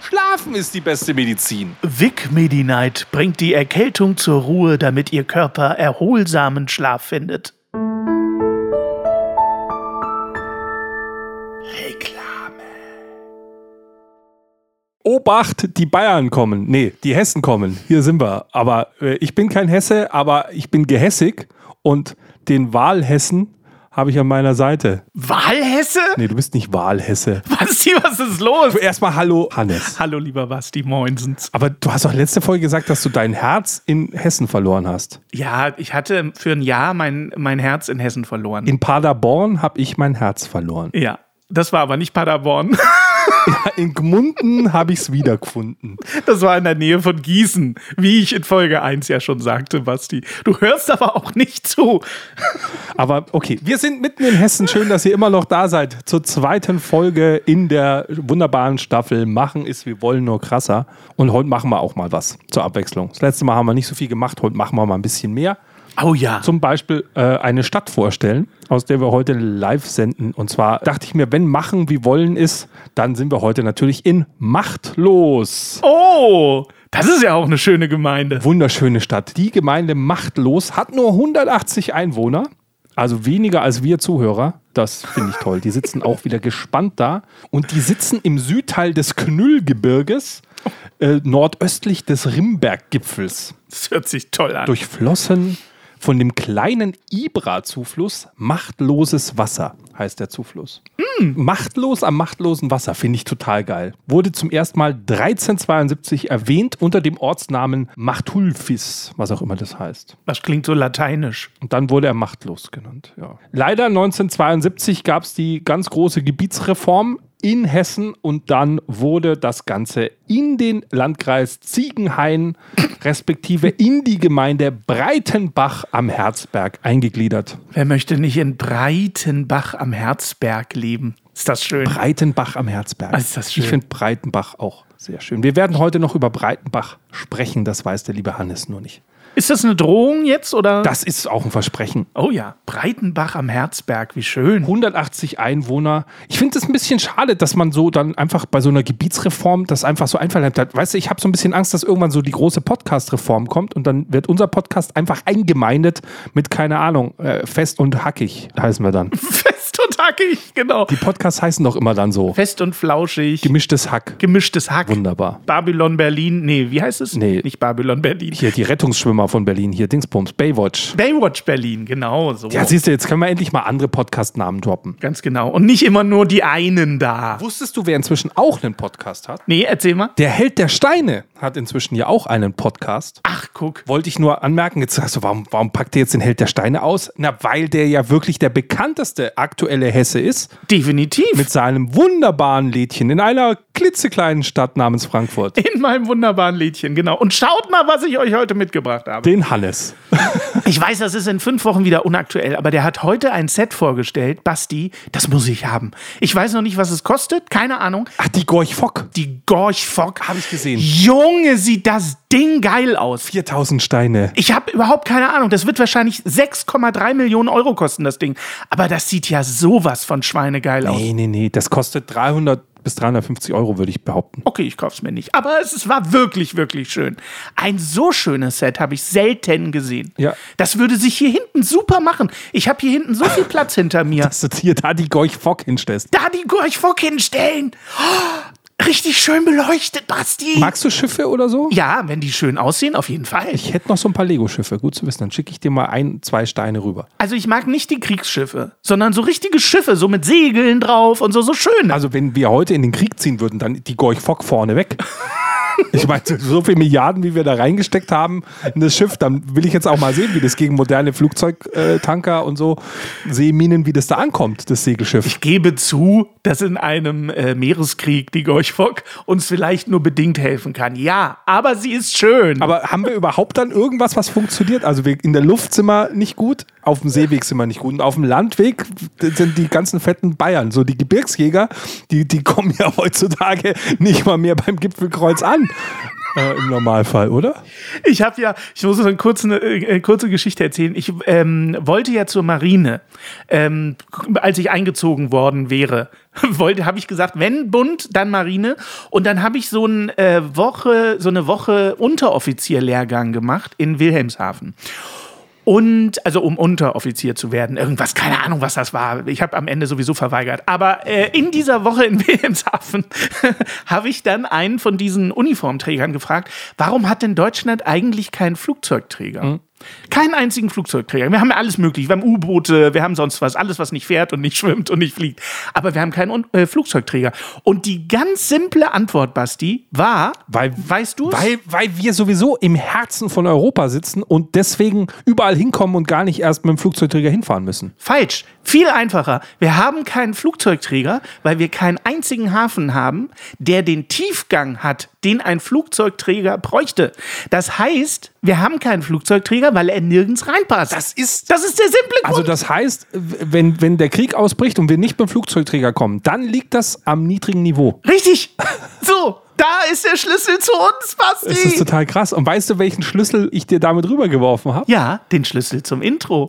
Schlafen ist die beste Medizin. Vic Medi-Night bringt die Erkältung zur Ruhe, damit Ihr Körper erholsamen Schlaf findet. Reklame. Obacht, die Bayern kommen. Nee, die Hessen kommen. Hier sind wir. Aber äh, ich bin kein Hesse, aber ich bin gehässig und den Wahlhessen habe ich an meiner Seite. Wahlhesse? Nee, du bist nicht Wahlhesse. Basti, was ist los? Erstmal Hallo, Hannes. Hallo, lieber Basti, moinsens. Aber du hast doch letzte Folge gesagt, dass du dein Herz in Hessen verloren hast. Ja, ich hatte für ein Jahr mein, mein Herz in Hessen verloren. In Paderborn habe ich mein Herz verloren. Ja, das war aber nicht Paderborn. In Gmunden habe ich es wiedergefunden. Das war in der Nähe von Gießen, wie ich in Folge 1 ja schon sagte, Basti. Du hörst aber auch nicht zu. Aber okay, wir sind mitten in Hessen. Schön, dass ihr immer noch da seid. Zur zweiten Folge in der wunderbaren Staffel Machen ist, wir wollen nur krasser. Und heute machen wir auch mal was zur Abwechslung. Das letzte Mal haben wir nicht so viel gemacht, heute machen wir mal ein bisschen mehr. Oh ja. Zum Beispiel äh, eine Stadt vorstellen, aus der wir heute live senden. Und zwar dachte ich mir, wenn Machen wie Wollen ist, dann sind wir heute natürlich in Machtlos. Oh, das ist ja auch eine schöne Gemeinde. Wunderschöne Stadt. Die Gemeinde Machtlos hat nur 180 Einwohner. Also weniger als wir Zuhörer. Das finde ich toll. Die sitzen auch wieder gespannt da. Und die sitzen im Südteil des Knüllgebirges, äh, nordöstlich des Rimberggipfels. Das hört sich toll an. Durchflossen von dem kleinen Ibra-Zufluss Machtloses Wasser heißt der Zufluss. Mm. Machtlos am machtlosen Wasser finde ich total geil. Wurde zum ersten Mal 1372 erwähnt unter dem Ortsnamen Machtulfis, was auch immer das heißt. Das klingt so lateinisch. Und dann wurde er machtlos genannt. Ja. Leider 1972 gab es die ganz große Gebietsreform in Hessen und dann wurde das Ganze in den Landkreis Ziegenhain respektive in die Gemeinde Breitenbach am Herzberg eingegliedert. Wer möchte nicht in Breitenbach am Herzberg leben? Ist das schön? Breitenbach am Herzberg. ist das schön. Ich finde Breitenbach auch sehr schön. Wir werden heute noch über Breitenbach sprechen, das weiß der liebe Hannes nur nicht. Ist das eine Drohung jetzt oder? Das ist auch ein Versprechen. Oh ja, Breitenbach am Herzberg, wie schön. 180 Einwohner. Ich finde es ein bisschen schade, dass man so dann einfach bei so einer Gebietsreform das einfach so einverleibt hat. Weißt du, ich habe so ein bisschen Angst, dass irgendwann so die große Podcast-Reform kommt und dann wird unser Podcast einfach eingemeindet mit, keine Ahnung, äh, fest und hackig heißen wir dann. Fest und hackig, genau. Die Podcasts heißen doch immer dann so. Fest und flauschig. Gemischtes Hack. Gemischtes Hack. Wunderbar. Babylon Berlin. Nee, wie heißt es? Nee. Nicht Babylon Berlin. Hier die Rettungsschwimmer von Berlin, hier Dingsbums, Baywatch. Baywatch Berlin, genau so. Ja, siehst du, jetzt können wir endlich mal andere Podcast-Namen droppen. Ganz genau. Und nicht immer nur die einen da. Wusstest du, wer inzwischen auch einen Podcast hat? Nee, erzähl mal. Der Held der Steine hat inzwischen ja auch einen Podcast. Ach, guck. Wollte ich nur anmerken, jetzt sagst du, warum, warum packt ihr jetzt den Held der Steine aus? Na, weil der ja wirklich der bekannteste aktuelle Hesse ist. Definitiv. Mit seinem wunderbaren Lädchen in einer klitzekleinen Stadt namens Frankfurt. In meinem wunderbaren Liedchen, genau. Und schaut mal, was ich euch heute mitgebracht habe. Den Hannes. Ich weiß, das ist in fünf Wochen wieder unaktuell, aber der hat heute ein Set vorgestellt. Basti, das muss ich haben. Ich weiß noch nicht, was es kostet. Keine Ahnung. Ach, die Gorch Fock. Die Gorch Fock. Habe ich gesehen. Junge, sieht das Ding geil aus. 4000 Steine. Ich habe überhaupt keine Ahnung. Das wird wahrscheinlich 6,3 Millionen Euro kosten, das Ding. Aber das sieht ja sowas von schweinegeil aus. Nee, nee, nee. Das kostet 300 bis 350 Euro, würde ich behaupten. Okay, ich kauf's mir nicht. Aber es, es war wirklich, wirklich schön. Ein so schönes Set habe ich selten gesehen. Ja. Das würde sich hier hinten super machen. Ich habe hier hinten so viel Platz hinter mir. Dass du hier da die Gorch Fock hinstellst. Da die Gorch Fock hinstellen. Oh, richtig schön beleuchtet, Basti. Magst du Schiffe oder so? ja, wenn die schön aussehen, auf jeden Fall. Ich hätte noch so ein paar Lego-Schiffe. Gut zu wissen. Dann schicke ich dir mal ein, zwei Steine rüber. also ich mag nicht die Kriegsschiffe, sondern so richtige Schiffe, so mit Segeln drauf und so, so schön. Also, wenn wir heute in den Krieg ziehen würden, dann die Gorch Fock vorne weg. Ich meine, so viele Milliarden, wie wir da reingesteckt haben in das Schiff, dann will ich jetzt auch mal sehen, wie das gegen moderne Flugzeugtanker und so Seeminen, wie das da ankommt, das Segelschiff. Ich gebe zu, dass in einem äh, Meereskrieg die Gorchfock uns vielleicht nur bedingt helfen kann. Ja, aber sie ist schön. Aber haben wir überhaupt dann irgendwas, was funktioniert? Also wir, in der Luft sind wir nicht gut, auf dem Seeweg sind wir nicht gut. Und auf dem Landweg sind die ganzen fetten Bayern, so die Gebirgsjäger, die, die kommen ja heutzutage nicht mal mehr beim Gipfelkreuz an. Äh, Im Normalfall, oder? Ich habe ja, ich muss eine kurze, eine, äh, kurze Geschichte erzählen. Ich ähm, wollte ja zur Marine, ähm, als ich eingezogen worden wäre, wollte, habe ich gesagt, wenn Bund, dann Marine. Und dann habe ich so, ein, äh, Woche, so eine Woche Unteroffizierlehrgang gemacht in Wilhelmshaven. Und, also um Unteroffizier zu werden, irgendwas, keine Ahnung, was das war. Ich habe am Ende sowieso verweigert. Aber äh, in dieser Woche in Wilhelmshaven habe ich dann einen von diesen Uniformträgern gefragt, warum hat denn Deutschland eigentlich keinen Flugzeugträger? Mhm. Keinen einzigen Flugzeugträger. Wir haben ja alles möglich. Wir haben U-Boote, wir haben sonst was. Alles, was nicht fährt und nicht schwimmt und nicht fliegt. Aber wir haben keinen äh, Flugzeugträger. Und die ganz simple Antwort, Basti, war, weil, weißt du weil, weil wir sowieso im Herzen von Europa sitzen und deswegen überall hinkommen und gar nicht erst mit dem Flugzeugträger hinfahren müssen. Falsch. Viel einfacher. Wir haben keinen Flugzeugträger, weil wir keinen einzigen Hafen haben, der den Tiefgang hat, den ein Flugzeugträger bräuchte. Das heißt, wir haben keinen Flugzeugträger, weil er nirgends reinpasst. Das ist, das ist der simple Grund. Also das heißt, wenn, wenn der Krieg ausbricht und wir nicht beim Flugzeugträger kommen, dann liegt das am niedrigen Niveau. Richtig. So, da ist der Schlüssel zu uns, Basti. Das ist total krass. Und weißt du, welchen Schlüssel ich dir damit rübergeworfen habe? Ja, den Schlüssel zum Intro.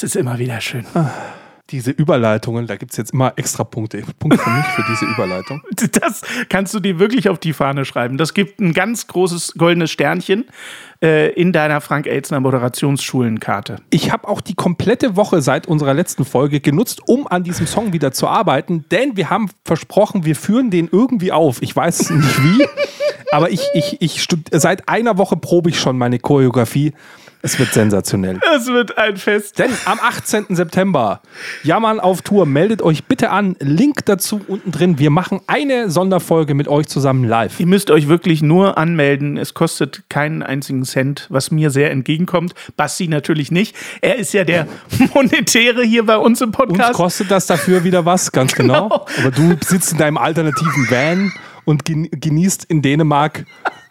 Es ist immer wieder schön. diese Überleitungen, da gibt es jetzt immer extra Punkte. Punkt für mich für diese Überleitung. Das kannst du dir wirklich auf die Fahne schreiben. Das gibt ein ganz großes goldenes Sternchen äh, in deiner Frank Elzner Moderationsschulenkarte. Ich habe auch die komplette Woche seit unserer letzten Folge genutzt, um an diesem Song wieder zu arbeiten, denn wir haben versprochen, wir führen den irgendwie auf. Ich weiß nicht wie, aber ich, ich, ich seit einer Woche probe ich schon meine Choreografie es wird sensationell. Es wird ein Fest. Denn am 18. September, Jammern auf Tour, meldet euch bitte an. Link dazu unten drin. Wir machen eine Sonderfolge mit euch zusammen live. Ihr müsst euch wirklich nur anmelden. Es kostet keinen einzigen Cent, was mir sehr entgegenkommt. Basti natürlich nicht. Er ist ja der Monetäre hier bei uns im Podcast. Uns kostet das dafür wieder was, ganz genau. genau. Aber du sitzt in deinem alternativen Van und genießt in Dänemark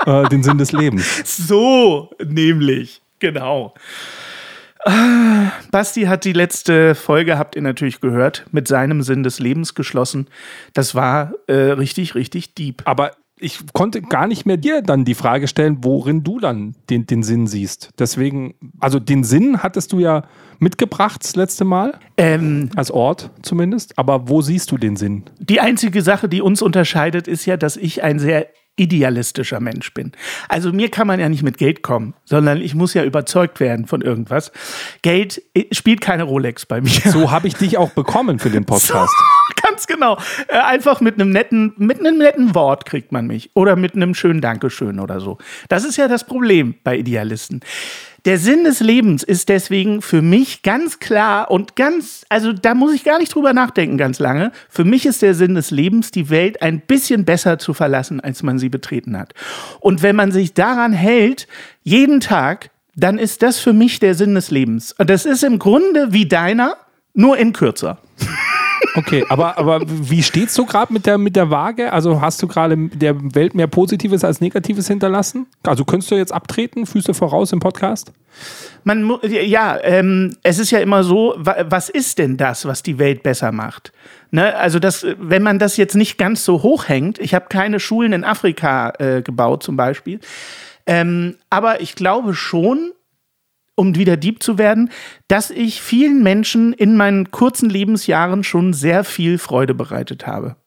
äh, den Sinn des Lebens. So, nämlich. Genau. Ah, Basti hat die letzte Folge, habt ihr natürlich gehört, mit seinem Sinn des Lebens geschlossen. Das war äh, richtig, richtig deep. Aber ich konnte gar nicht mehr dir dann die Frage stellen, worin du dann den, den Sinn siehst. Deswegen, also den Sinn hattest du ja mitgebracht das letzte Mal. Ähm, als Ort zumindest. Aber wo siehst du den Sinn? Die einzige Sache, die uns unterscheidet, ist ja, dass ich ein sehr idealistischer Mensch bin. Also mir kann man ja nicht mit Geld kommen, sondern ich muss ja überzeugt werden von irgendwas. Geld äh, spielt keine Rolex bei mir. So habe ich dich auch bekommen für den Podcast. So, ganz genau. Äh, einfach mit einem netten, mit einem netten Wort kriegt man mich oder mit einem schönen Dankeschön oder so. Das ist ja das Problem bei Idealisten. Der Sinn des Lebens ist deswegen für mich ganz klar und ganz, also da muss ich gar nicht drüber nachdenken ganz lange. Für mich ist der Sinn des Lebens, die Welt ein bisschen besser zu verlassen, als man sie betreten hat. Und wenn man sich daran hält, jeden Tag, dann ist das für mich der Sinn des Lebens. Und das ist im Grunde wie deiner, nur in kürzer. Okay, aber, aber wie steht's so gerade mit der, mit der Waage? Also hast du gerade der Welt mehr Positives als Negatives hinterlassen? Also könntest du jetzt abtreten, Füße voraus im Podcast? Man, ja, ähm, es ist ja immer so, was ist denn das, was die Welt besser macht? Ne? Also, das, wenn man das jetzt nicht ganz so hoch hängt, ich habe keine Schulen in Afrika äh, gebaut zum Beispiel, ähm, aber ich glaube schon, um wieder Dieb zu werden, dass ich vielen Menschen in meinen kurzen Lebensjahren schon sehr viel Freude bereitet habe.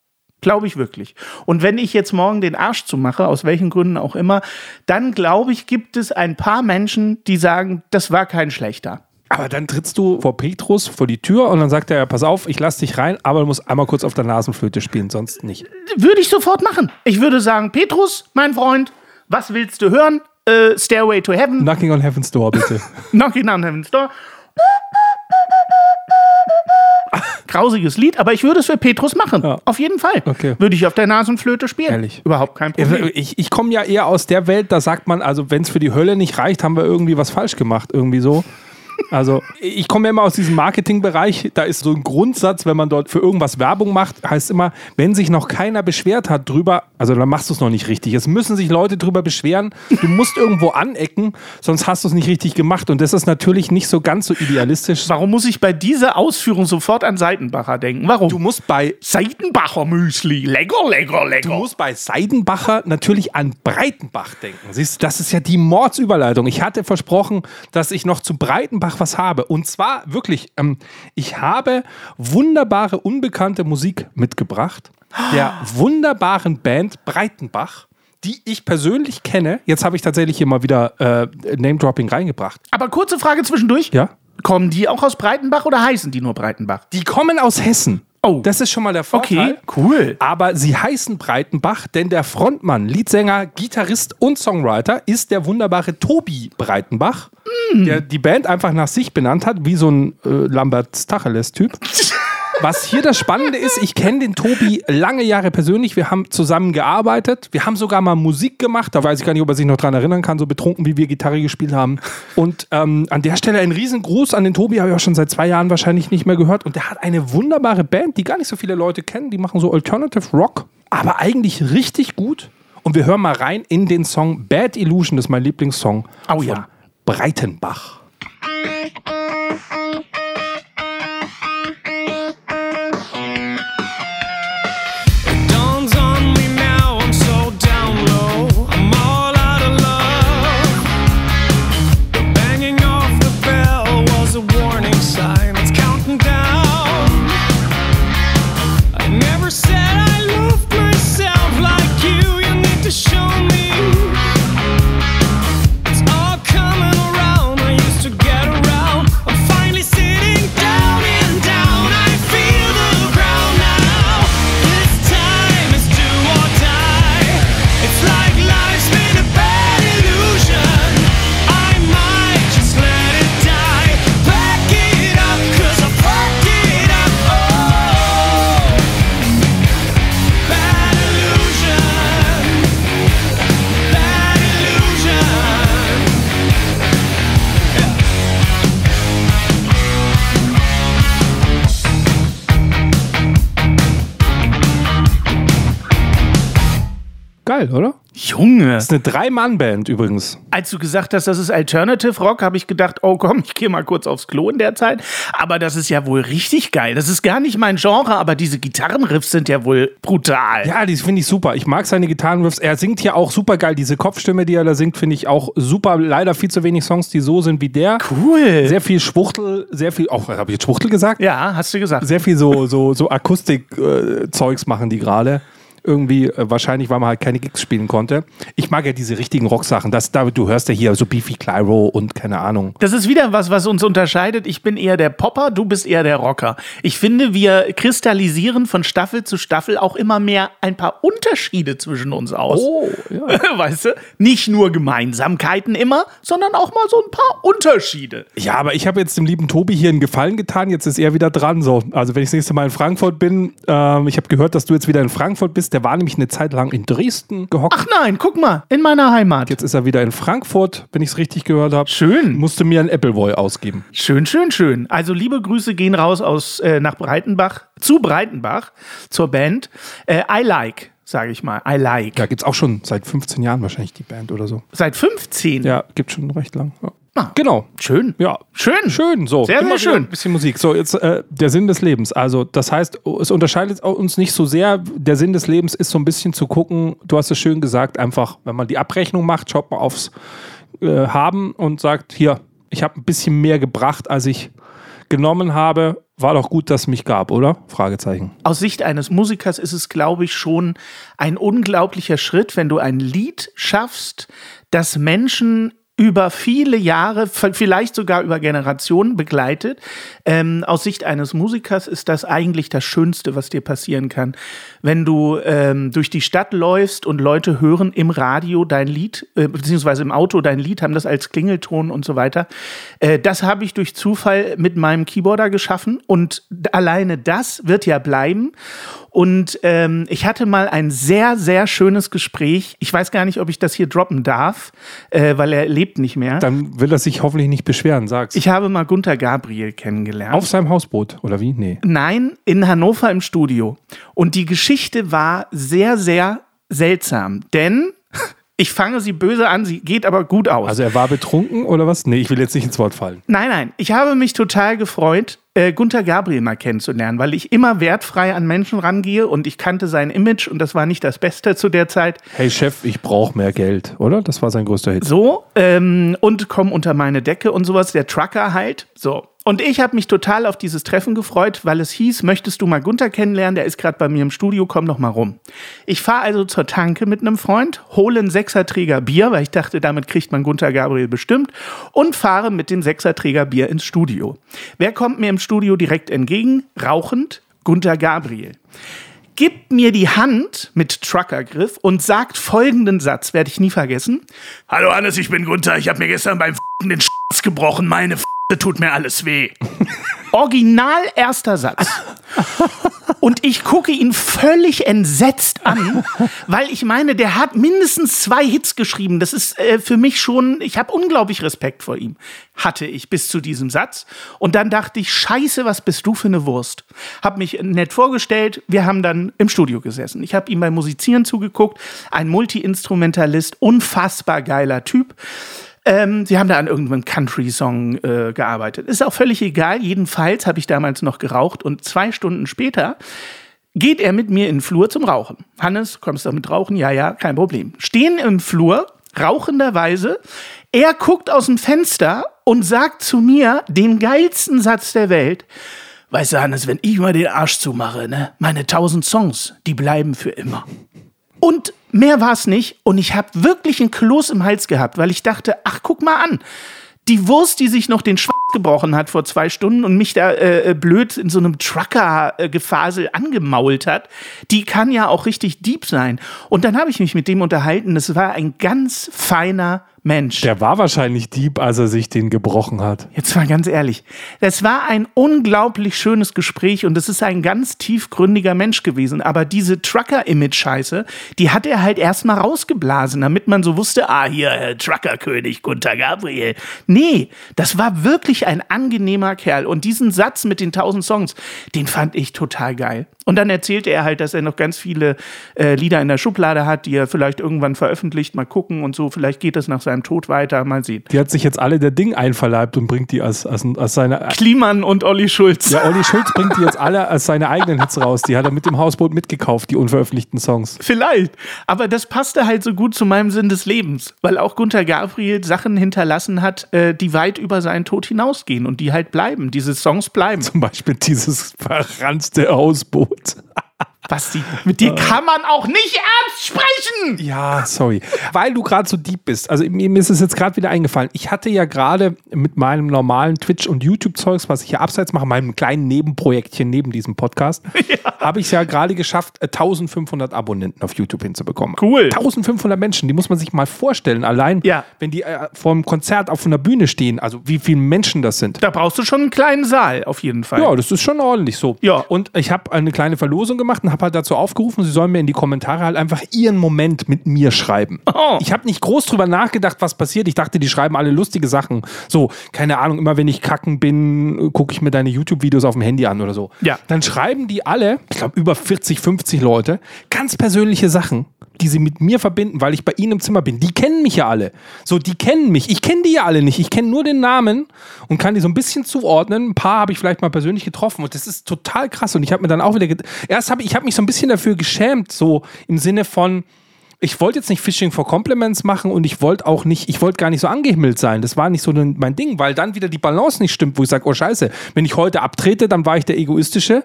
Glaube ich wirklich. Und wenn ich jetzt morgen den Arsch zumache, aus welchen Gründen auch immer, dann glaube ich, gibt es ein paar Menschen, die sagen, das war kein schlechter. Aber dann trittst du vor Petrus vor die Tür und dann sagt er, pass auf, ich lass dich rein, aber du musst einmal kurz auf der Nasenflöte spielen, sonst nicht. Würde ich sofort machen. Ich würde sagen, Petrus, mein Freund, was willst du hören? Äh, Stairway to Heaven, Knocking on Heaven's Door, bitte. Knocking on Heaven's Door. Grausiges Lied, aber ich würde es für Petrus machen. Ja. Auf jeden Fall. Okay. Würde ich auf der Nasenflöte spielen. Ehrlich. Überhaupt kein Problem. Ich, ich komme ja eher aus der Welt, da sagt man, also wenn es für die Hölle nicht reicht, haben wir irgendwie was falsch gemacht, irgendwie so. Also ich komme ja immer aus diesem Marketingbereich, da ist so ein Grundsatz, wenn man dort für irgendwas Werbung macht, heißt immer, wenn sich noch keiner beschwert hat drüber, also dann machst du es noch nicht richtig. Es müssen sich Leute drüber beschweren, du musst irgendwo anecken, sonst hast du es nicht richtig gemacht und das ist natürlich nicht so ganz so idealistisch. Warum muss ich bei dieser Ausführung sofort an Seitenbacher denken? Warum? Du musst bei Seitenbacher Müsli. Lecker, lecker, Du lecker. musst bei Seidenbacher natürlich an Breitenbach denken. Siehst du, das ist ja die Mordsüberleitung. Ich hatte versprochen, dass ich noch zu Breitenbach was habe. Und zwar wirklich, ähm, ich habe wunderbare, unbekannte Musik mitgebracht. Der wunderbaren Band Breitenbach, die ich persönlich kenne. Jetzt habe ich tatsächlich hier mal wieder äh, Name-Dropping reingebracht. Aber kurze Frage zwischendurch. Ja? Kommen die auch aus Breitenbach oder heißen die nur Breitenbach? Die kommen aus Hessen. Oh. Das ist schon mal der Vorteil. Okay, cool. Aber sie heißen Breitenbach, denn der Frontmann, Leadsänger, Gitarrist und Songwriter ist der wunderbare Tobi Breitenbach, der die Band einfach nach sich benannt hat, wie so ein äh, Lambert Stacheles-Typ. Was hier das Spannende ist, ich kenne den Tobi lange Jahre persönlich. Wir haben zusammen gearbeitet. Wir haben sogar mal Musik gemacht. Da weiß ich gar nicht, ob er sich noch dran erinnern kann, so betrunken, wie wir Gitarre gespielt haben. Und ähm, an der Stelle ein Riesengruß an den Tobi, habe ich auch schon seit zwei Jahren wahrscheinlich nicht mehr gehört. Und der hat eine wunderbare Band, die gar nicht so viele Leute kennen. Die machen so Alternative Rock, aber eigentlich richtig gut. Und wir hören mal rein in den Song Bad Illusion, das ist mein Lieblingssong Oh von ja. Breitenbach. Junge. Das ist eine Drei-Mann-Band übrigens. Als du gesagt hast, das ist Alternative Rock, habe ich gedacht, oh komm, ich gehe mal kurz aufs Klo in der Zeit. Aber das ist ja wohl richtig geil. Das ist gar nicht mein Genre, aber diese Gitarrenriffs sind ja wohl brutal. Ja, die finde ich super. Ich mag seine Gitarrenriffs. Er singt hier auch super geil. Diese Kopfstimme, die er da singt, finde ich auch super. Leider viel zu wenig Songs, die so sind wie der. Cool. Sehr viel Schwuchtel, sehr viel, auch, habe ich jetzt Schwuchtel gesagt? ja, hast du gesagt. Sehr viel so, so, so Akustik-Zeugs machen die gerade. Irgendwie, äh, wahrscheinlich, weil man halt keine Gigs spielen konnte. Ich mag ja diese richtigen Rocksachen. Das, da, du hörst ja hier so Beefy Clyro und keine Ahnung. Das ist wieder was, was uns unterscheidet. Ich bin eher der Popper, du bist eher der Rocker. Ich finde, wir kristallisieren von Staffel zu Staffel auch immer mehr ein paar Unterschiede zwischen uns aus. Oh, ja. Weißt du? Nicht nur Gemeinsamkeiten immer, sondern auch mal so ein paar Unterschiede. Ja, aber ich habe jetzt dem lieben Tobi hier einen Gefallen getan. Jetzt ist er wieder dran. So, also wenn ich das nächste Mal in Frankfurt bin, ähm, ich habe gehört, dass du jetzt wieder in Frankfurt bist. Der war nämlich eine Zeit lang in Dresden gehockt. Ach nein, guck mal, in meiner Heimat. Jetzt ist er wieder in Frankfurt, wenn ich es richtig gehört habe. Schön. Musste mir ein Appleboy ausgeben. Schön, schön, schön. Also liebe Grüße gehen raus aus äh, nach Breitenbach, zu Breitenbach, zur Band. Äh, I like, sage ich mal. I like. Da gibt es auch schon seit 15 Jahren wahrscheinlich die Band oder so. Seit 15. Ja, gibt schon recht lang. Ja. Ah. Genau. Schön. Ja. Schön. Schön, so. Sehr, Immer sehr schön. Ein bisschen Musik. So, jetzt äh, der Sinn des Lebens. Also, das heißt, es unterscheidet uns nicht so sehr. Der Sinn des Lebens ist so ein bisschen zu gucken, du hast es schön gesagt, einfach, wenn man die Abrechnung macht, schaut man aufs äh, Haben und sagt, hier, Ich habe ein bisschen mehr gebracht, als ich genommen habe. War doch gut, dass es mich gab, oder? Fragezeichen. Aus Sicht eines Musikers ist es, glaube ich, schon ein unglaublicher Schritt, wenn du ein Lied schaffst, das Menschen über viele Jahre, vielleicht sogar über Generationen begleitet. Ähm, aus Sicht eines Musikers ist das eigentlich das Schönste, was dir passieren kann. Wenn du ähm, durch die Stadt läufst und Leute hören im Radio dein Lied, äh, beziehungsweise im Auto dein Lied, haben das als Klingelton und so weiter. Äh, das habe ich durch Zufall mit meinem Keyboarder geschaffen und alleine das wird ja bleiben. Und ähm, ich hatte mal ein sehr, sehr schönes Gespräch. Ich weiß gar nicht, ob ich das hier droppen darf, äh, weil er lebt nicht mehr. Dann will er sich hoffentlich nicht beschweren, sag's. Ich habe mal Gunther Gabriel kennengelernt. Auf seinem Hausboot, oder wie? Nee. Nein, in Hannover im Studio. Und die Geschichte war sehr, sehr seltsam. Denn ich fange sie böse an, sie geht aber gut aus. Also er war betrunken oder was? Nee, ich will jetzt nicht ins Wort fallen. Nein, nein. Ich habe mich total gefreut, äh, Gunther Gabriel mal kennenzulernen, weil ich immer wertfrei an Menschen rangehe und ich kannte sein Image und das war nicht das Beste zu der Zeit. Hey Chef, ich brauche mehr Geld, oder? Das war sein größter Hit. So, ähm, und komm unter meine Decke und sowas, der Trucker halt. So. Und ich habe mich total auf dieses Treffen gefreut, weil es hieß, möchtest du mal Gunther kennenlernen? Der ist gerade bei mir im Studio, komm doch mal rum. Ich fahre also zur Tanke mit einem Freund, hole einen Sechserträger Bier, weil ich dachte, damit kriegt man Gunther Gabriel bestimmt, und fahre mit dem Sechserträger Bier ins Studio. Wer kommt mir im Studio direkt entgegen? Rauchend Gunther Gabriel gibt mir die Hand mit Truckergriff und sagt folgenden Satz, werde ich nie vergessen. Hallo Hannes, ich bin Gunther, ich habe mir gestern beim F***en den Sch gebrochen, meine F*** tut mir alles weh. Original erster Satz. Und ich gucke ihn völlig entsetzt an, weil ich meine, der hat mindestens zwei Hits geschrieben. Das ist äh, für mich schon, ich habe unglaublich Respekt vor ihm. Hatte ich bis zu diesem Satz. Und dann dachte ich, scheiße, was bist du für eine Wurst? Hab mich nett vorgestellt. Wir haben dann im Studio gesessen. Ich habe ihm beim Musizieren zugeguckt. Ein Multi-Instrumentalist, unfassbar geiler Typ. Ähm, sie haben da an irgendeinem Country-Song äh, gearbeitet. Ist auch völlig egal. Jedenfalls habe ich damals noch geraucht und zwei Stunden später geht er mit mir in den Flur zum Rauchen. Hannes, kommst du mit rauchen? Ja, ja, kein Problem. Stehen im Flur, rauchenderweise. Er guckt aus dem Fenster und sagt zu mir den geilsten Satz der Welt. Weißt du, Hannes, wenn ich mal den Arsch zumache, ne, meine tausend Songs, die bleiben für immer. Und mehr war es nicht. Und ich habe wirklich einen Kloß im Hals gehabt, weil ich dachte, ach, guck mal an. Die Wurst, die sich noch den Schwanz gebrochen hat vor zwei Stunden und mich da äh, äh blöd in so einem Trucker-Gefasel angemault hat, die kann ja auch richtig deep sein. Und dann habe ich mich mit dem unterhalten. Es war ein ganz feiner Mensch. Der war wahrscheinlich Dieb, als er sich den gebrochen hat. Jetzt mal ganz ehrlich. Das war ein unglaublich schönes Gespräch und es ist ein ganz tiefgründiger Mensch gewesen. Aber diese Trucker-Image-Scheiße, die hat er halt erstmal rausgeblasen, damit man so wusste, ah, hier, äh, Trucker-König Gunther Gabriel. Nee, das war wirklich ein angenehmer Kerl. Und diesen Satz mit den tausend Songs, den fand ich total geil. Und dann erzählte er halt, dass er noch ganz viele äh, Lieder in der Schublade hat, die er vielleicht irgendwann veröffentlicht. Mal gucken und so. Vielleicht geht das nach seinem Tod weiter. Mal sehen. Die hat sich jetzt alle der Ding einverleibt und bringt die als, als, als seine. Kliman und Olli Schulz. Ja, Olli Schulz bringt die jetzt alle als seine eigenen Hits raus. Die hat er mit dem Hausboot mitgekauft, die unveröffentlichten Songs. Vielleicht. Aber das passte halt so gut zu meinem Sinn des Lebens. Weil auch Gunther Gabriel Sachen hinterlassen hat, äh, die weit über seinen Tod hinausgehen und die halt bleiben. Diese Songs bleiben. Zum Beispiel dieses verranzte Hausboot. Basti, mit dir kann man auch nicht ernst sprechen. Ja, sorry. Weil du gerade so deep bist. Also mir ist es jetzt gerade wieder eingefallen. Ich hatte ja gerade mit meinem normalen Twitch- und YouTube-Zeugs, was ich hier abseits mache, meinem kleinen Nebenprojektchen neben diesem Podcast, habe ich es ja gerade geschafft, äh, 1500 Abonnenten auf YouTube hinzubekommen. Cool. 1500 Menschen, die muss man sich mal vorstellen. Allein, Ja. wenn die äh, vor einem Konzert auf einer Bühne stehen, also wie viele Menschen das sind. Da brauchst du schon einen kleinen Saal, auf jeden Fall. Ja, das ist schon ordentlich so. Ja. Und ich habe eine kleine Verlosung gemacht und habe halt dazu aufgerufen, sie sollen mir in die Kommentare halt einfach ihren Moment mit mir schreiben. Oh. Ich habe nicht groß drüber nachgedacht, was passiert. Ich dachte, die schreiben alle lustige Sachen. So, keine Ahnung, immer wenn ich kacken bin, gucke ich mir deine YouTube-Videos auf dem Handy an oder so. Ja. Dann schreiben die alle, ich glaube über 40, 50 Leute, ganz persönliche Sachen, die sie mit mir verbinden, weil ich bei ihnen im Zimmer bin. Die kennen mich ja alle. So, die kennen mich. Ich kenne die ja alle nicht. Ich kenne nur den Namen und kann die so ein bisschen zuordnen. Ein paar habe ich vielleicht mal persönlich getroffen und das ist total krass. Und ich habe mir dann auch wieder, erst habe ich habe mich so ein bisschen dafür geschämt, so im Sinne von, ich wollte jetzt nicht Fishing for Compliments machen und ich wollte auch nicht, ich wollte gar nicht so angehimmelt sein. Das war nicht so ein- mein Ding, weil dann wieder die Balance nicht stimmt, wo ich sage, oh Scheiße, wenn ich heute abtrete, dann war ich der Egoistische,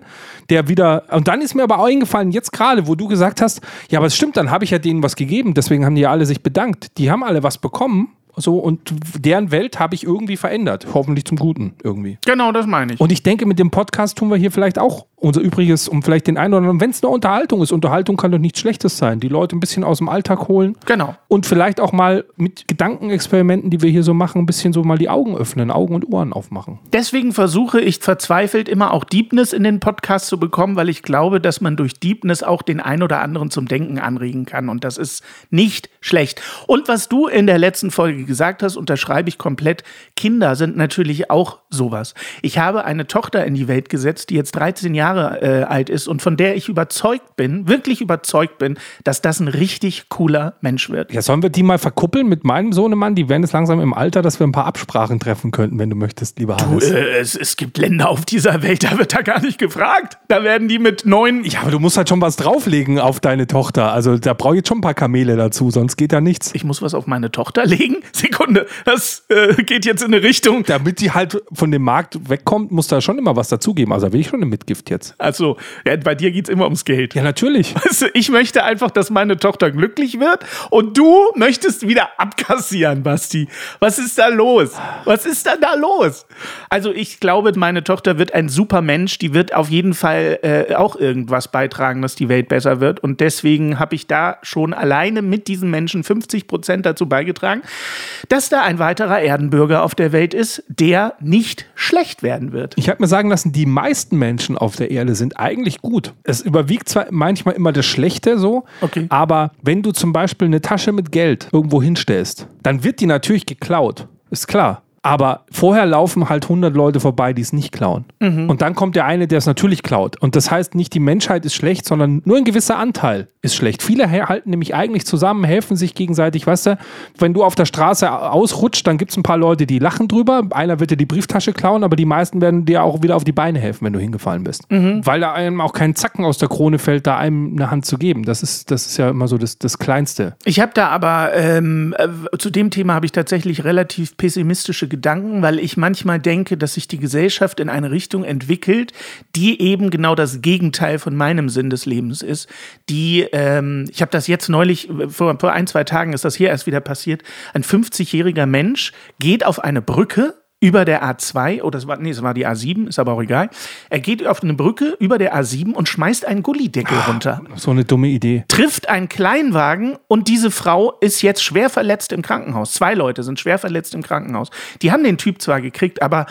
der wieder. Und dann ist mir aber auch eingefallen, jetzt gerade, wo du gesagt hast, ja, aber es stimmt, dann habe ich ja denen was gegeben, deswegen haben die ja alle sich bedankt. Die haben alle was bekommen. So, und deren Welt habe ich irgendwie verändert. Hoffentlich zum Guten irgendwie. Genau, das meine ich. Und ich denke, mit dem Podcast tun wir hier vielleicht auch unser Übriges, um vielleicht den einen oder anderen, wenn es eine Unterhaltung ist, Unterhaltung kann doch nichts Schlechtes sein, die Leute ein bisschen aus dem Alltag holen genau. und vielleicht auch mal mit Gedankenexperimenten, die wir hier so machen, ein bisschen so mal die Augen öffnen, Augen und Ohren aufmachen. Deswegen versuche ich verzweifelt immer auch Deepness in den Podcast zu bekommen, weil ich glaube, dass man durch Deepness auch den ein oder anderen zum Denken anregen kann. Und das ist nicht schlecht. Und was du in der letzten Folge gesagt hast, unterschreibe ich komplett. Kinder sind natürlich auch sowas. Ich habe eine Tochter in die Welt gesetzt, die jetzt 13 Jahre äh, alt ist und von der ich überzeugt bin, wirklich überzeugt bin, dass das ein richtig cooler Mensch wird. Ja, sollen wir die mal verkuppeln mit meinem Sohnemann? Die werden jetzt langsam im Alter, dass wir ein paar Absprachen treffen könnten, wenn du möchtest, lieber Hannes. Äh, es, es gibt Länder auf dieser Welt, da wird da gar nicht gefragt. Da werden die mit neun ja, aber du musst halt schon was drauflegen auf deine Tochter. Also da brauche ich jetzt schon ein paar Kamele dazu, sonst geht da nichts. ich muss was auf meine Tochter legen. Sekunde, das äh, geht jetzt in eine Richtung. Damit die halt von dem Markt wegkommt, muss da schon immer was dazugeben. Also da will ich schon eine Mitgift jetzt. Also, ja, bei dir geht's immer ums Geld. Ja, natürlich. Weißt du, ich möchte einfach, dass meine Tochter glücklich wird und du möchtest wieder abkassieren, Basti. Was ist da los? Was ist denn da los? Also ich glaube, meine Tochter wird ein super Mensch. Die wird auf jeden Fall äh, auch irgendwas beitragen, dass die Welt besser wird. Und deswegen habe ich da schon alleine mit diesen Menschen 50 Prozent dazu beigetragen, dass da ein weiterer Erdenbürger auf der Welt ist, der nicht schlecht werden wird. Ich habe mir sagen lassen, die meisten Menschen auf der Erde sind eigentlich gut. Es überwiegt zwar manchmal immer das Schlechte so, Okay. aber wenn du zum Beispiel eine Tasche mit Geld irgendwo hinstellst, dann wird die natürlich geklaut. Ist klar. Aber vorher laufen halt 100 Leute vorbei, die es nicht klauen. Und dann kommt der eine, der es natürlich klaut. Und das heißt nicht, die Menschheit ist schlecht, sondern nur ein gewisser Anteil ist schlecht. Viele halten nämlich eigentlich zusammen, helfen sich gegenseitig. Weißt du, wenn du auf der Straße ausrutscht, dann gibt es ein paar Leute, die lachen drüber. Einer wird dir die Brieftasche klauen, aber die meisten werden dir auch wieder auf die Beine helfen, wenn du hingefallen bist. Weil da einem auch kein Zacken aus der Krone fällt, da einem eine Hand zu geben. Das ist, das ist ja immer so das, das Kleinste. Ich habe da aber ähm, äh, zu dem Thema habe ich tatsächlich relativ pessimistische Gedanken, weil ich manchmal denke, dass sich die Gesellschaft in eine Richtung entwickelt, die eben genau das Gegenteil von meinem Sinn des Lebens ist. Die, ähm, ich habe das jetzt neulich äh, vor ein zwei Tagen ist das hier erst wieder passiert. Ein 50-jähriger Mensch geht auf eine Brücke über der A2, oder es war, nee, es war die A7, ist aber auch egal. Er geht auf eine Brücke über der A7 und schmeißt einen Gullideckel runter So eine dumme Idee. trifft einen Kleinwagen und diese Frau ist jetzt schwer verletzt im Krankenhaus. Zwei Leute sind schwer verletzt im Krankenhaus. Die haben den Typ zwar gekriegt, aber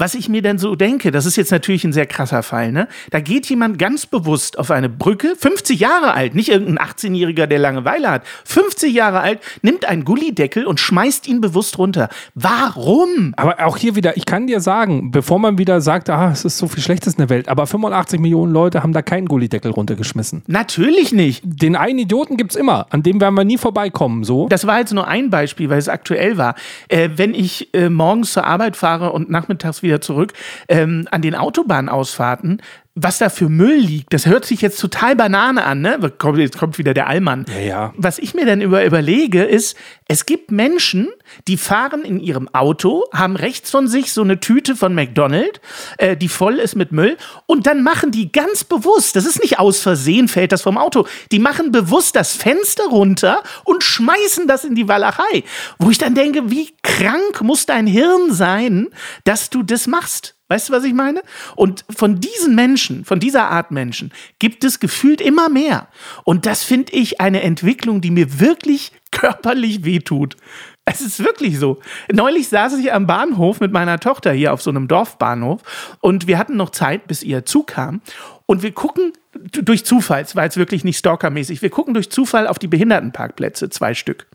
was ich mir denn so denke, das ist jetzt natürlich ein sehr krasser Fall, ne? Da geht jemand ganz bewusst auf eine Brücke, 50 Jahre alt, nicht irgendein 18-Jähriger, der Langeweile hat, 50 Jahre alt, nimmt einen Gullideckel und schmeißt ihn bewusst runter. Warum? Aber auch hier wieder, ich kann dir sagen, bevor man wieder sagt, ah, es ist so viel Schlechtes in der Welt, aber 85 Millionen Leute haben da keinen Gullideckel runtergeschmissen. Natürlich nicht. Den einen Idioten gibt's immer, an dem werden wir nie vorbeikommen, so. Das war jetzt nur ein Beispiel, weil es aktuell war. Äh, wenn ich äh, morgens zur Arbeit fahre und nachmittags wieder zurück, ähm, an den Autobahnausfahrten, was da für Müll liegt, das hört sich jetzt total Banane an, ne? Jetzt kommt wieder der Allmann. Ja, ja. Was ich mir dann über, überlege, ist, es gibt Menschen, die fahren in ihrem Auto, haben rechts von sich so eine Tüte von McDonald's, äh, die voll ist mit Müll, und dann machen die ganz bewusst, das ist nicht aus Versehen, fällt das vom Auto, die machen bewusst das Fenster runter und schmeißen das in die Walachei. Wo ich dann denke, wie krank muss dein Hirn sein, dass du das machst? Weißt du, was ich meine? Und von diesen Menschen, von dieser Art Menschen, gibt es gefühlt immer mehr. Und das finde ich eine Entwicklung, die mir wirklich körperlich wehtut. Es ist wirklich so. Neulich saß ich am Bahnhof mit meiner Tochter hier auf so einem Dorfbahnhof und wir hatten noch Zeit, bis ihr Zug kam. Und wir gucken durch Zufall, es war jetzt wirklich nicht stalkermäßig, wir gucken durch Zufall auf die Behindertenparkplätze, zwei Stück.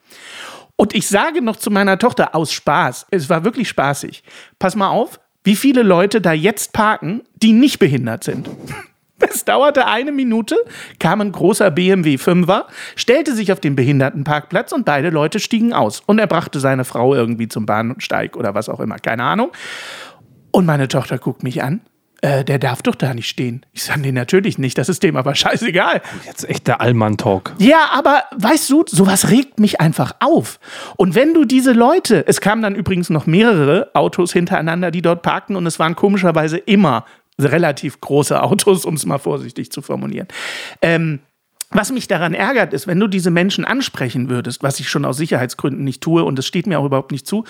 Und ich sage noch zu meiner Tochter aus Spaß, es war wirklich spaßig, pass mal auf, wie viele Leute da jetzt parken, die nicht behindert sind. Es dauerte eine Minute, kam ein großer BMW 5er, stellte sich auf den Behindertenparkplatz und beide Leute stiegen aus. Und er brachte seine Frau irgendwie zum Bahnsteig oder was auch immer, keine Ahnung. Und meine Tochter guckt mich an äh, der darf doch da nicht stehen. Ich sage, nee, natürlich nicht, das ist dem aber scheißegal. Jetzt echt der Allmann-Talk. Ja, aber weißt du, sowas regt mich einfach auf. Und wenn du diese Leute, es kamen dann übrigens noch mehrere Autos hintereinander, die dort parkten und es waren komischerweise immer relativ große Autos, um es mal vorsichtig zu formulieren. Ähm, was mich daran ärgert, ist, wenn du diese Menschen ansprechen würdest, was ich schon aus Sicherheitsgründen nicht tue und es steht mir auch überhaupt nicht zu,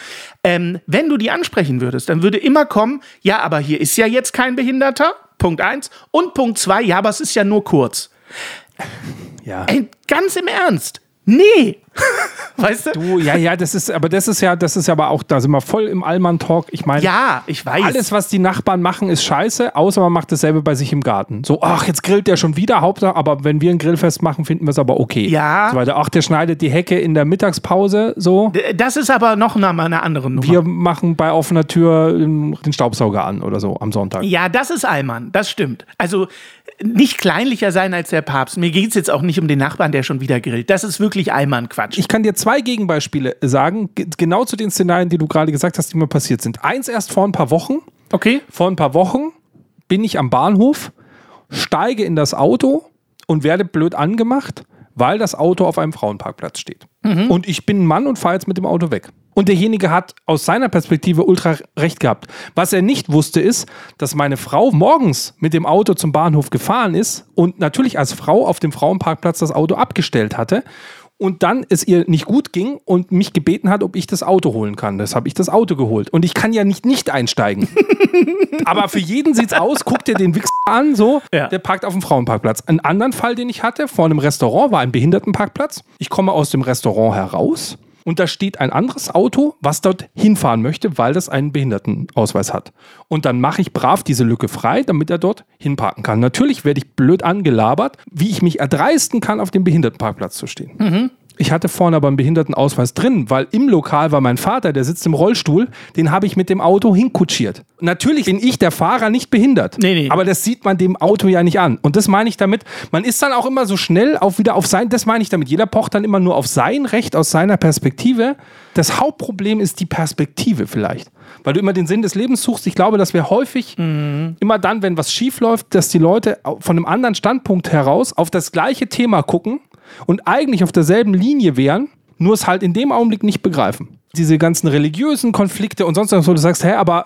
ähm, wenn du die ansprechen würdest, dann würde immer kommen, ja, aber hier ist ja jetzt kein Behinderter, Punkt eins, und Punkt zwei, ja, aber es ist ja nur kurz. Ja. Ey, ganz im Ernst. Nee. weißt du? Du, ja, ja, das ist, aber das ist ja, das ist ja aber auch, da sind wir voll im Allmann-Talk. Ich meine, Ja, ich weiß. alles, was die Nachbarn machen, ist scheiße, außer man macht dasselbe bei sich im Garten. So, ach, jetzt grillt der schon wieder, Hauptsache, aber wenn wir ein Grillfest machen, finden wir es aber okay. Ja. So weiter. Ach, der schneidet die Hecke in der Mittagspause, so. Das ist aber noch mal eine andere Nummer. Wir machen bei offener Tür den Staubsauger an oder so am Sonntag. Ja, das ist Allmann, das stimmt. Also nicht kleinlicher sein als der Papst. Mir geht es jetzt auch nicht um den Nachbarn, der schon wieder grillt. Das ist wirklich Allmann-Quatsch. Ich kann dir zwei Gegenbeispiele sagen, ge- genau zu den Szenarien, die du gerade gesagt hast, die mir passiert sind. Eins erst vor ein paar Wochen. Okay. Vor ein paar Wochen bin ich am Bahnhof, steige in das Auto und werde blöd angemacht, weil das Auto auf einem Frauenparkplatz steht. Und ich bin ein Mann und fahre jetzt mit dem Auto weg. Und derjenige hat aus seiner Perspektive ultra recht gehabt. Was er nicht wusste, ist, dass meine Frau morgens mit dem Auto zum Bahnhof gefahren ist und natürlich als Frau auf dem Frauenparkplatz das Auto abgestellt hatte und dann es ihr nicht gut ging und mich gebeten hat, ob ich das Auto holen kann. Das habe ich das Auto geholt. Und ich kann ja nicht nicht einsteigen. Aber für jeden sieht's aus, guckt ihr den Wichs an, so, Ja. der parkt auf dem Frauenparkplatz. Einen anderen Fall, den ich hatte, vor einem Restaurant, war ein Behindertenparkplatz. Ich komme aus dem Restaurant heraus und da steht ein anderes Auto, was dort hinfahren möchte, weil das einen Behindertenausweis hat. Und dann mache ich brav diese Lücke frei, damit er dort hinparken kann. Natürlich werde ich blöd angelabert, wie ich mich erdreisten kann, auf dem Behindertenparkplatz zu stehen. Ich hatte vorne aber einen Behindertenausweis drin, weil im Lokal war mein Vater, der sitzt im Rollstuhl, den habe ich mit dem Auto hinkutschiert. Natürlich bin ich, der Fahrer, nicht behindert. Nee, nee. Aber das sieht man dem Auto ja nicht an. Und das meine ich damit, man ist dann auch immer so schnell auf wieder auf sein, das meine ich damit. Jeder pocht dann immer nur auf sein Recht aus seiner Perspektive. Das Hauptproblem ist die Perspektive vielleicht. Weil du immer den Sinn des Lebens suchst. Ich glaube, dass wir häufig immer dann, wenn was schief läuft, dass die Leute von einem anderen Standpunkt heraus auf das gleiche Thema gucken und eigentlich auf derselben Linie wären, nur es halt in dem Augenblick nicht begreifen. Diese ganzen religiösen Konflikte und sonst was, wo du sagst, hä, aber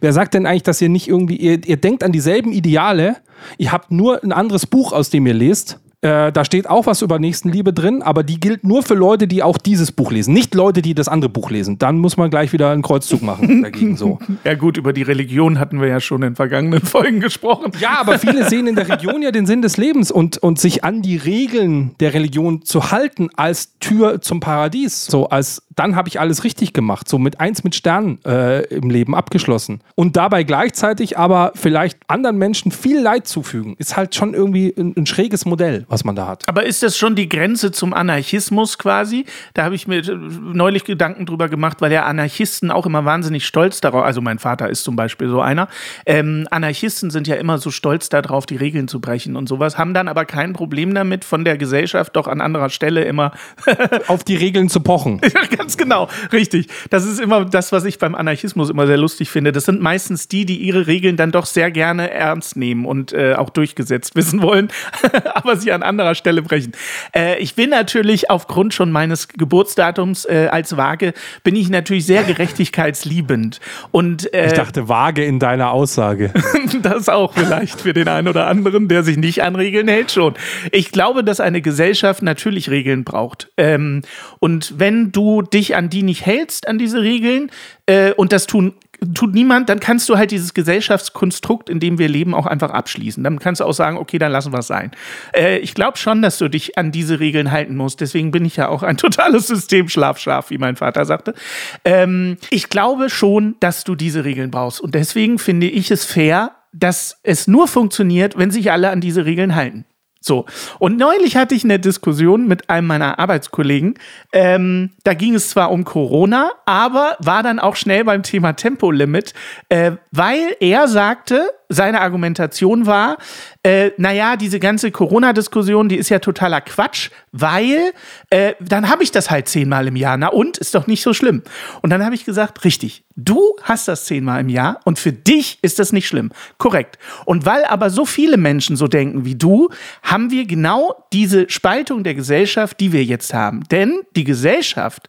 wer sagt denn eigentlich, dass ihr nicht irgendwie, ihr, ihr denkt an dieselben Ideale, ihr habt nur ein anderes Buch, aus dem ihr lest. Äh, da steht auch was über Nächstenliebe drin, aber die gilt nur für Leute, die auch dieses Buch lesen, nicht Leute, die das andere Buch lesen. Dann muss man gleich wieder einen Kreuzzug machen dagegen so. Ja gut, über die Religion hatten wir ja schon in vergangenen Folgen gesprochen. Ja, aber viele sehen in der Religion ja den Sinn des Lebens und, und sich an die Regeln der Religion zu halten als Tür zum Paradies. So als dann habe ich alles richtig gemacht, so mit eins mit Sternen äh, im Leben abgeschlossen. Und dabei gleichzeitig aber vielleicht anderen Menschen viel Leid zufügen, ist halt schon irgendwie ein, ein schräges Modell, was man da hat. Aber ist das schon die Grenze zum Anarchismus quasi? Da habe ich mir äh, neulich Gedanken drüber gemacht, weil ja Anarchisten auch immer wahnsinnig stolz darauf, also mein Vater ist zum Beispiel so einer, ähm, Anarchisten sind ja immer so stolz darauf, die Regeln zu brechen und sowas, haben dann aber kein Problem damit, von der Gesellschaft doch an anderer Stelle immer Auf die Regeln zu pochen. Ja, ganz genau, richtig. Das ist immer das, was ich beim Anarchismus immer sehr lustig finde. Das sind meistens die, die ihre Regeln dann doch sehr gerne ernst nehmen und äh, auch durchgesetzt wissen wollen, aber sie an anderer Stelle brechen. Äh, ich bin natürlich aufgrund schon meines Geburtsdatums äh, als Waage, bin ich natürlich sehr gerechtigkeitsliebend. Und äh, Ich dachte vage in deiner Aussage. das auch vielleicht für den einen oder anderen, der sich nicht an Regeln hält, schon. Ich glaube, dass eine Gesellschaft natürlich Regeln braucht. Ähm, und wenn du dich an die nicht hältst, an diese Regeln, äh, und das tun tut niemand, dann kannst du halt dieses Gesellschaftskonstrukt, in dem wir leben, auch einfach abschließen. Dann kannst du auch sagen, okay, dann lassen wir es sein. Äh, ich glaube schon, dass du dich an diese Regeln halten musst. Deswegen bin ich ja auch ein totales Systemschlafschaf, wie mein Vater sagte. Ähm, ich glaube schon, dass du diese Regeln brauchst. Und deswegen finde ich es fair, dass es nur funktioniert, wenn sich alle an diese Regeln halten. So. Und neulich hatte ich eine Diskussion mit einem meiner Arbeitskollegen. Ähm, da ging es zwar um Corona, aber war dann auch schnell beim Thema Tempolimit, äh, weil er sagte, seine Argumentation war, äh, naja, diese ganze Corona-Diskussion, die ist ja totaler Quatsch, weil äh, dann habe ich das halt zehnmal im Jahr. Na und, ist doch nicht so schlimm. Und dann habe ich gesagt, richtig, du hast das zehnmal im Jahr und für dich ist das nicht schlimm. Korrekt. Und weil aber so viele Menschen so denken wie du, haben wir genau diese Spaltung der Gesellschaft, die wir jetzt haben. Denn die Gesellschaft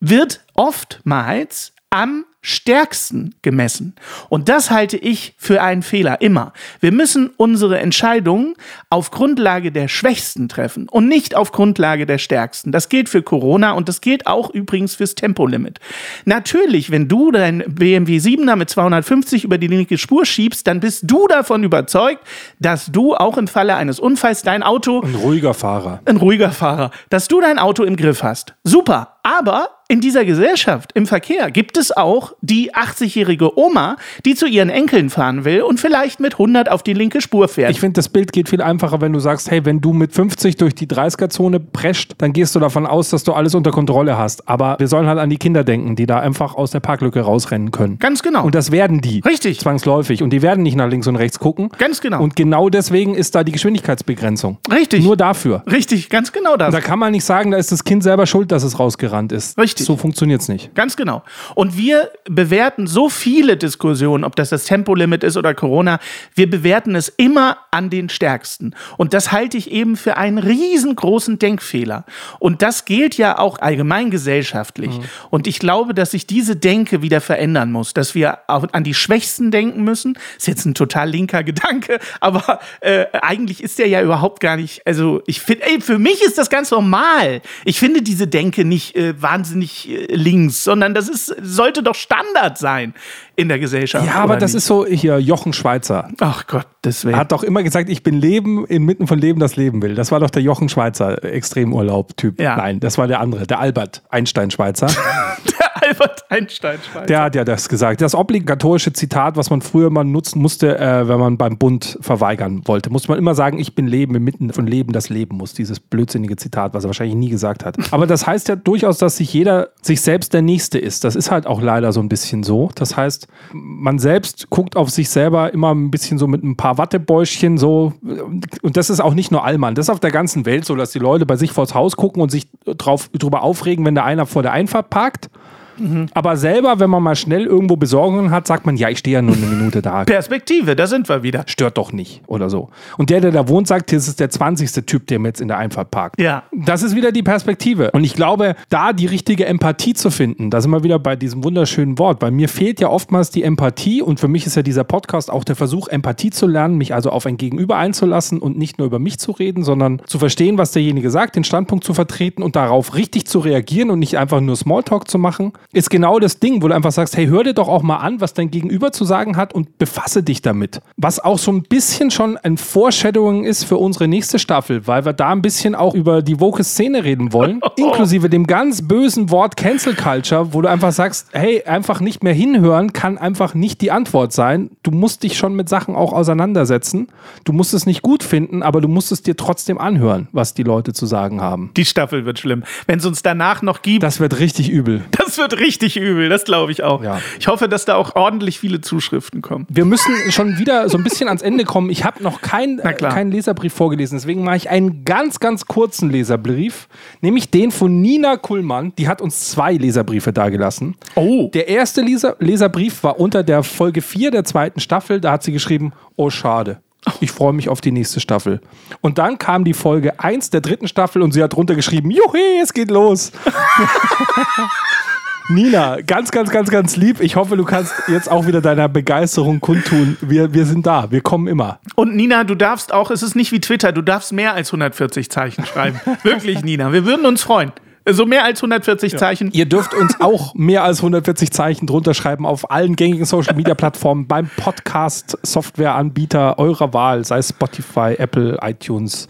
wird oftmals am stärksten gemessen. Und das halte ich für einen Fehler immer. Wir müssen unsere Entscheidungen auf Grundlage der Schwächsten treffen und nicht auf Grundlage der Stärksten. Das gilt für Corona und das gilt auch übrigens fürs Tempolimit. Natürlich, wenn du dein BMW 7er mit 250 über die linke Spur schiebst, dann bist du davon überzeugt, dass du auch im Falle eines Unfalls dein Auto Ein ruhiger Fahrer. ein ruhiger Fahrer, dass du dein Auto im Griff hast. Super. Aber in dieser Gesellschaft, im Verkehr, gibt es auch die 80-jährige Oma, die zu ihren Enkeln fahren will und vielleicht mit 100 auf die linke Spur fährt. Ich finde, das Bild geht viel einfacher, wenn du sagst, hey, wenn du mit 50 durch die 30er-Zone prescht, dann gehst du davon aus, dass du alles unter Kontrolle hast. Aber wir sollen halt an die Kinder denken, die da einfach aus der Parklücke rausrennen können. Ganz genau. Und das werden die. Richtig. Zwangsläufig. Und die werden nicht nach links und rechts gucken. Ganz genau. Und genau deswegen ist da die Geschwindigkeitsbegrenzung. Richtig. Nur dafür. Richtig, ganz genau das. Da kann man nicht sagen, da ist das Kind selber schuld, dass es rausgerannt ist. Richtig. So funktioniert es nicht. Ganz genau. Und wir bewerten so viele Diskussionen, ob das das Tempolimit ist oder Corona, wir bewerten es immer an den Stärksten. Und das halte ich eben für einen riesengroßen Denkfehler. Und das gilt ja auch allgemein gesellschaftlich. Und ich glaube, dass sich diese Denke wieder verändern muss, dass wir auch an die Schwächsten denken müssen. Ist jetzt ein total linker Gedanke, aber äh, eigentlich ist der ja überhaupt gar nicht, also ich finde, für mich ist das ganz normal. Ich finde diese Denke nicht äh, wahnsinnig äh, links, sondern das ist, sollte doch Standard sein in der Gesellschaft. Ja, aber das nicht? ist so hier Jochen Schweizer. Ach Gott, das wäre. Hat doch immer gesagt, ich bin Leben inmitten von Leben, das Leben will. Das war doch der Jochen Schweizer Extremurlaub-Typ. Ja. Nein, das war der andere, der Albert Einstein Schweizer. der Albert Einstein Schweizer. Der hat ja das gesagt. Das obligatorische Zitat, was man früher mal nutzen musste, äh, wenn man beim Bund verweigern wollte, musste man immer sagen, ich bin Leben inmitten von Leben, das Leben muss. Dieses blödsinnige Zitat, was er wahrscheinlich nie gesagt hat. Aber das heißt ja durchaus, dass sich jeder sich selbst der Nächste ist. Das ist halt auch leider so ein bisschen so. Das heißt, man selbst guckt auf sich selber immer ein bisschen so mit ein paar Wattebäuschen so. Und das ist auch nicht nur Allmann. Das ist auf der ganzen Welt so, dass die Leute bei sich vors Haus gucken und sich drauf, drüber aufregen, wenn da einer vor der Einfahrt parkt. Aber selber, wenn man mal schnell irgendwo Besorgungen hat, sagt man, ja, ich stehe ja nur eine Minute da. Perspektive, da sind wir wieder. Stört doch nicht oder so. Und der, der da wohnt, sagt, das ist der 20. Typ, der mir jetzt in der Einfahrt parkt. Ja. Das ist wieder die Perspektive. Und ich glaube, da die richtige Empathie zu finden, da sind wir wieder bei diesem wunderschönen Wort. Bei mir fehlt ja oftmals die Empathie und für mich ist ja dieser Podcast auch der Versuch, Empathie zu lernen, mich also auf ein Gegenüber einzulassen und nicht nur über mich zu reden, sondern zu verstehen, was derjenige sagt, den Standpunkt zu vertreten und darauf richtig zu reagieren und nicht einfach nur Smalltalk zu machen, ist genau das Ding, wo du einfach sagst, hey, hör dir doch auch mal an, was dein Gegenüber zu sagen hat und befasse dich damit. Was auch so ein bisschen schon ein Foreshadowing ist für unsere nächste Staffel, weil wir da ein bisschen auch über die woke Szene reden wollen, inklusive dem ganz bösen Wort Cancel Culture, wo du einfach sagst, hey, einfach nicht mehr hinhören kann einfach nicht die Antwort sein. Du musst dich schon mit Sachen auch auseinandersetzen. Du musst es nicht gut finden, aber du musst es dir trotzdem anhören, was die Leute zu sagen haben. Die Staffel wird schlimm. Wenn es uns danach noch gibt, Das wird richtig übel. das wird richtig übel. Das glaube ich auch. Ja. Ich hoffe, dass da auch ordentlich viele Zuschriften kommen. Wir müssen schon wieder so ein bisschen ans Ende kommen. Ich habe noch kein, keinen Leserbrief vorgelesen, deswegen mache ich einen ganz, ganz kurzen Leserbrief, nämlich den von Nina Kuhlmann. Die hat uns zwei Leserbriefe dagelassen. Oh. Der erste Leser Leserbrief war unter der Folge 4 der zweiten Staffel. Da hat sie geschrieben, oh schade. Ich freue mich auf die nächste Staffel. Und dann kam die Folge 1 der dritten Staffel und sie hat drunter geschrieben, Juhu, es geht los. Nina, ganz, ganz, ganz, ganz lieb. Ich hoffe, du kannst jetzt auch wieder deiner Begeisterung kundtun. Wir, wir sind da, wir kommen immer. Und Nina, du darfst auch, es ist nicht wie Twitter, du darfst mehr als 140 Zeichen schreiben. Wirklich, Nina. Wir würden uns freuen. So mehr als 140 Zeichen. Ihr dürft uns auch mehr als 140 Zeichen drunter schreiben auf allen gängigen Social Media Plattformen, beim Podcast, Softwareanbieter eurer Wahl, sei es Spotify, Apple, iTunes,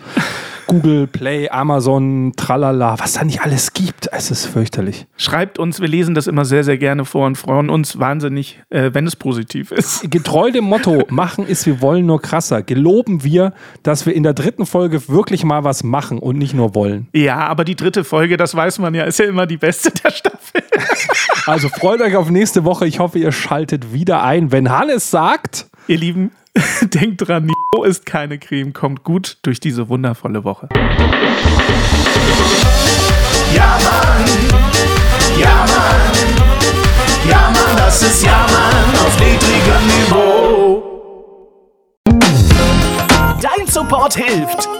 Google Play, Amazon, tralala, was da nicht alles gibt. Es ist fürchterlich. Schreibt uns, wir lesen das immer sehr, sehr gerne vor und freuen uns wahnsinnig, äh, wenn es positiv ist. Getreu dem Motto, machen ist, wir wollen nur krasser, geloben wir, dass wir in der dritten Folge wirklich mal was machen und nicht nur wollen. Ja, aber die dritte Folge, das weiß man ja, ist ja immer die beste der Staffel. Also freut euch auf nächste Woche. Ich hoffe, ihr schaltet wieder ein, wenn Hannes sagt. Ihr Lieben, Denkt dran, Niveau ist keine Creme, kommt gut durch diese wundervolle Woche. Ja, Mann. Ja, Mann. Ja, Mann, das ist Ja, Mann auf niedrigem Niveau. Dein Support hilft.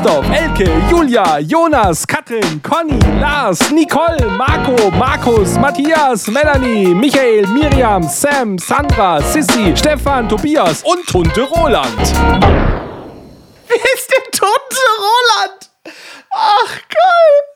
Christoph, Elke, Julia, Jonas, Katrin, Conny, Lars, Nicole, Marco, Markus, Matthias, Melanie, Michael, Miriam, Sam, Sandra, Sissy, Stefan, Tobias und Tunte Roland. Wer ist der Tunte Roland? Ach, geil!